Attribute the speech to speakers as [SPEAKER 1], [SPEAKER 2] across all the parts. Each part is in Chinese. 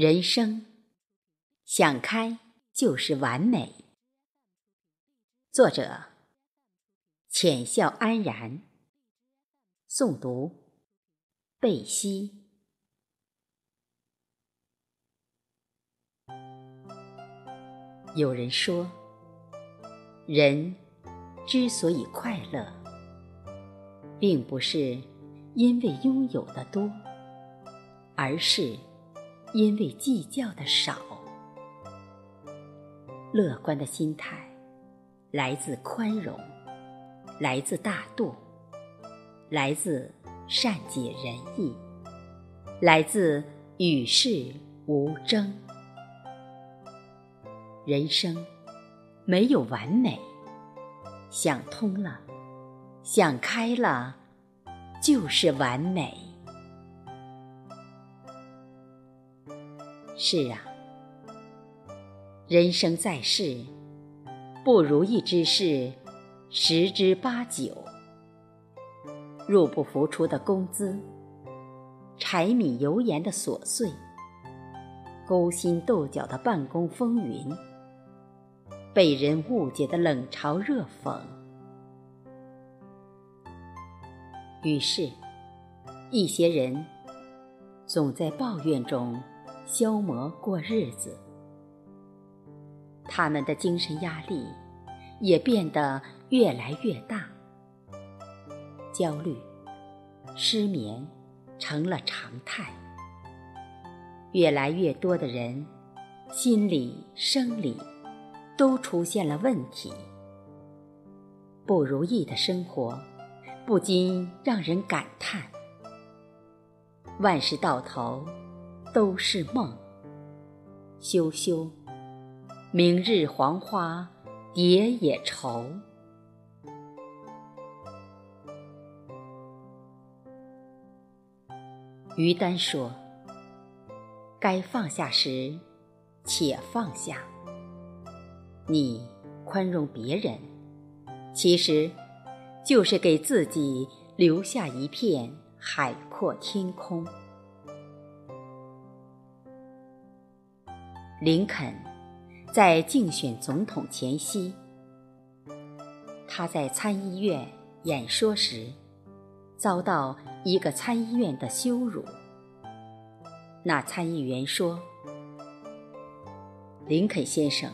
[SPEAKER 1] 人生想开就是完美。作者：浅笑安然。诵读：贝西。有人说，人之所以快乐，并不是因为拥有的多，而是。因为计较的少，乐观的心态来自宽容，来自大度，来自善解人意，来自与世无争。人生没有完美，想通了，想开了，就是完美。是啊，人生在世，不如意之事十之八九。入不敷出的工资，柴米油盐的琐碎，勾心斗角的办公风云，被人误解的冷嘲热讽。于是，一些人总在抱怨中。消磨过日子，他们的精神压力也变得越来越大，焦虑、失眠成了常态。越来越多的人心理、生理都出现了问题，不如意的生活不禁让人感叹：万事到头。都是梦，羞羞，明日黄花蝶也愁。于丹说：“该放下时，且放下。你宽容别人，其实就是给自己留下一片海阔天空。”林肯在竞选总统前夕，他在参议院演说时，遭到一个参议院的羞辱。那参议员说：“林肯先生，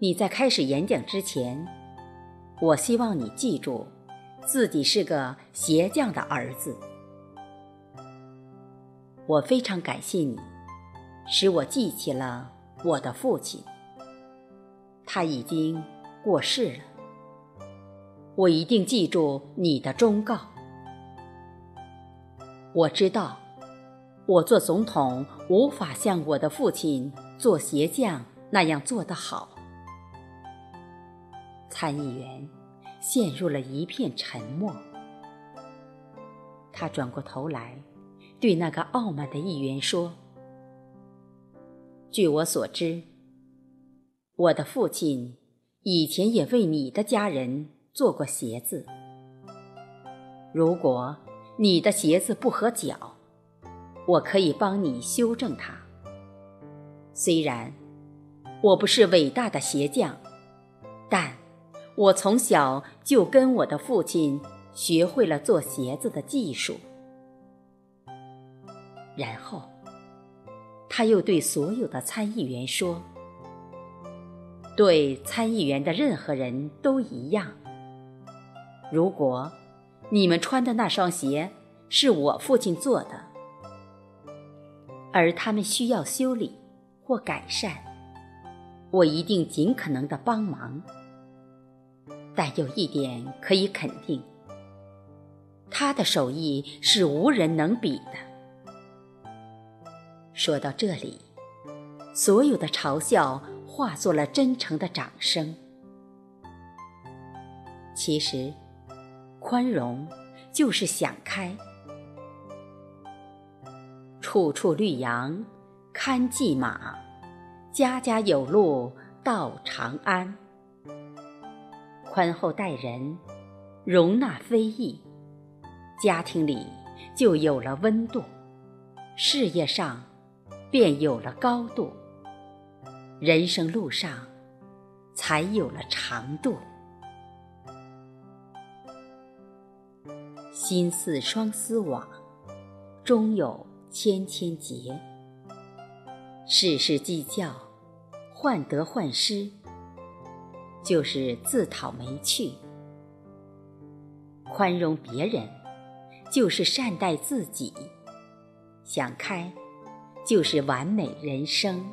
[SPEAKER 1] 你在开始演讲之前，我希望你记住，自己是个鞋匠的儿子。我非常感谢你。”使我记起了我的父亲，他已经过世了。我一定记住你的忠告。我知道，我做总统无法像我的父亲做鞋匠那样做得好。参议员陷入了一片沉默。他转过头来，对那个傲慢的议员说。据我所知，我的父亲以前也为你的家人做过鞋子。如果你的鞋子不合脚，我可以帮你修正它。虽然我不是伟大的鞋匠，但我从小就跟我的父亲学会了做鞋子的技术。然后。他又对所有的参议员说：“对参议员的任何人都一样。如果你们穿的那双鞋是我父亲做的，而他们需要修理或改善，我一定尽可能的帮忙。但有一点可以肯定，他的手艺是无人能比的。”说到这里，所有的嘲笑化作了真诚的掌声。其实，宽容就是想开。处处绿杨，堪系马；家家有路到长安。宽厚待人，容纳非议，家庭里就有了温度，事业上。便有了高度，人生路上才有了长度。心似双丝网，终有千千结。事事计较，患得患失，就是自讨没趣；宽容别人，就是善待自己；想开，就是完美人生。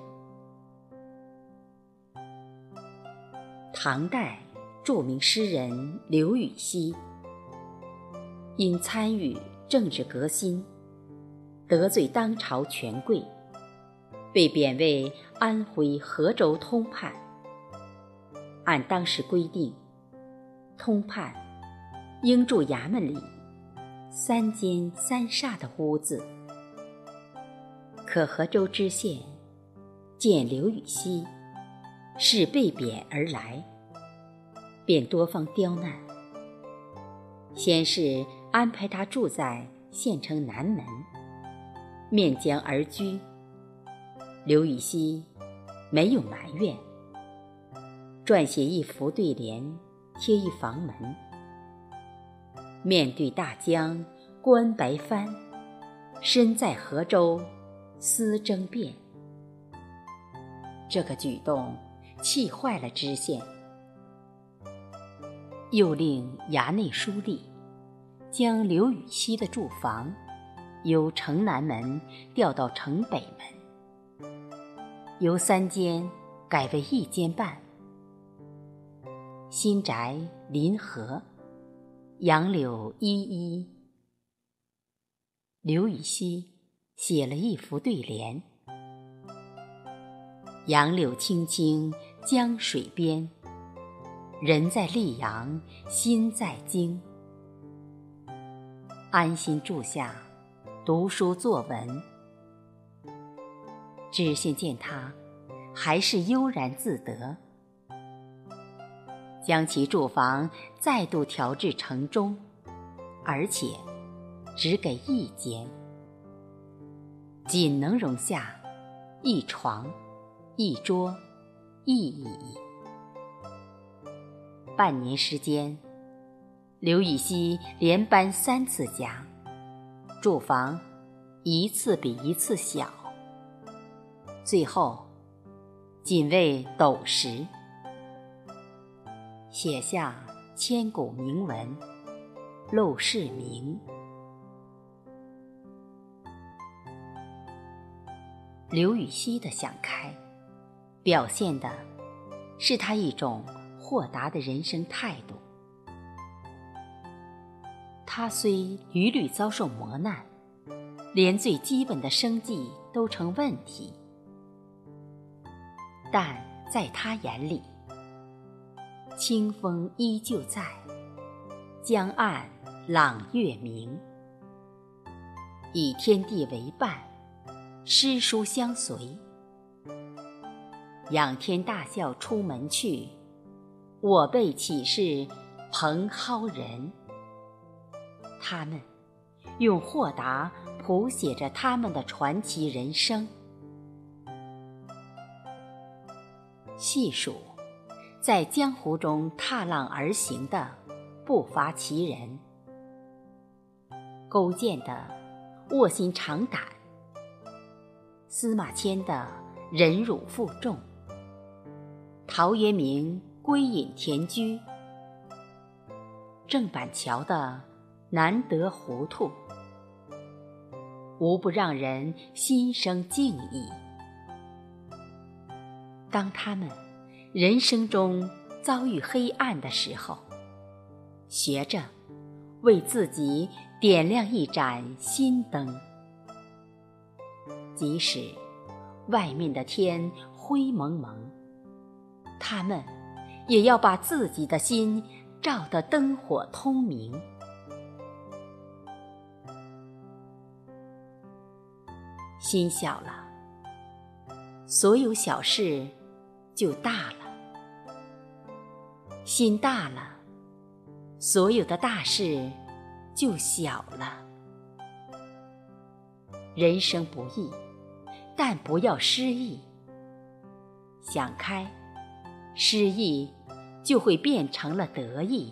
[SPEAKER 1] 唐代著名诗人刘禹锡。因参与政治革新，得罪当朝权贵，被贬为安徽合州通判。按当时规定，通判应住衙门里三间三煞的屋子。可合州知县见刘禹锡是被贬而来，便多方刁难，先是。安排他住在县城南门，面江而居。刘禹锡没有埋怨，撰写一幅对联，贴一房门。面对大江观白帆，身在河州思争辩。这个举动气坏了知县，又令衙内书吏。将刘禹锡的住房由城南门调到城北门，由三间改为一间半。新宅临河，杨柳依依。刘禹锡写了一副对联：“杨柳青青江水边，人在溧阳心在京。”安心住下，读书作文。知县见他还是悠然自得，将其住房再度调至城中，而且只给一间，仅能容下一床、一桌、一椅。半年时间。刘禹锡连搬三次家，住房一次比一次小，最后仅为斗石，写下千古名文《陋室铭》。刘禹锡的想开，表现的是他一种豁达的人生态度。他虽屡屡遭受磨难，连最基本的生计都成问题，但在他眼里，清风依旧在，江岸朗月明，以天地为伴，诗书相随，仰天大笑出门去，我辈岂是蓬蒿人？他们用豁达谱写着他们的传奇人生。细数，在江湖中踏浪而行的不乏其人：勾践的卧薪尝胆，司马迁的忍辱负重，陶渊明归隐田居，郑板桥的。难得糊涂，无不让人心生敬意。当他们人生中遭遇黑暗的时候，学着为自己点亮一盏心灯，即使外面的天灰蒙蒙，他们也要把自己的心照得灯火通明。心小了，所有小事就大了；心大了，所有的大事就小了。人生不易，但不要失意。想开，失意就会变成了得意。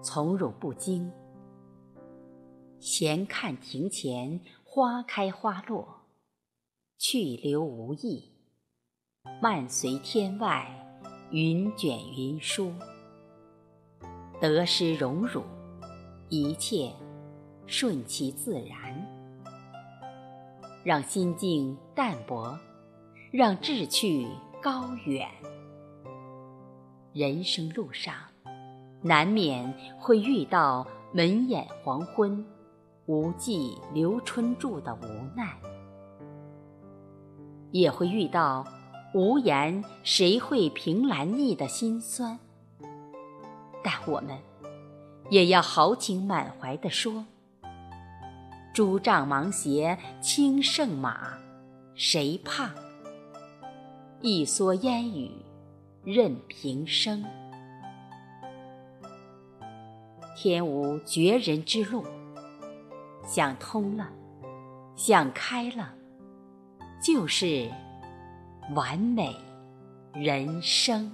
[SPEAKER 1] 从容不惊，闲看庭前花开花落，去留无意。漫随天外云卷云舒，得失荣辱，一切顺其自然。让心境淡泊，让志趣高远。人生路上，难免会遇到门眼黄昏，无计留春住的无奈，也会遇到。无言，谁会凭栏意的心酸？但我们也要豪情满怀地说：“诸丈芒鞋轻胜马，谁怕？一蓑烟雨任平生。天无绝人之路，想通了，想开了，就是。完美人生。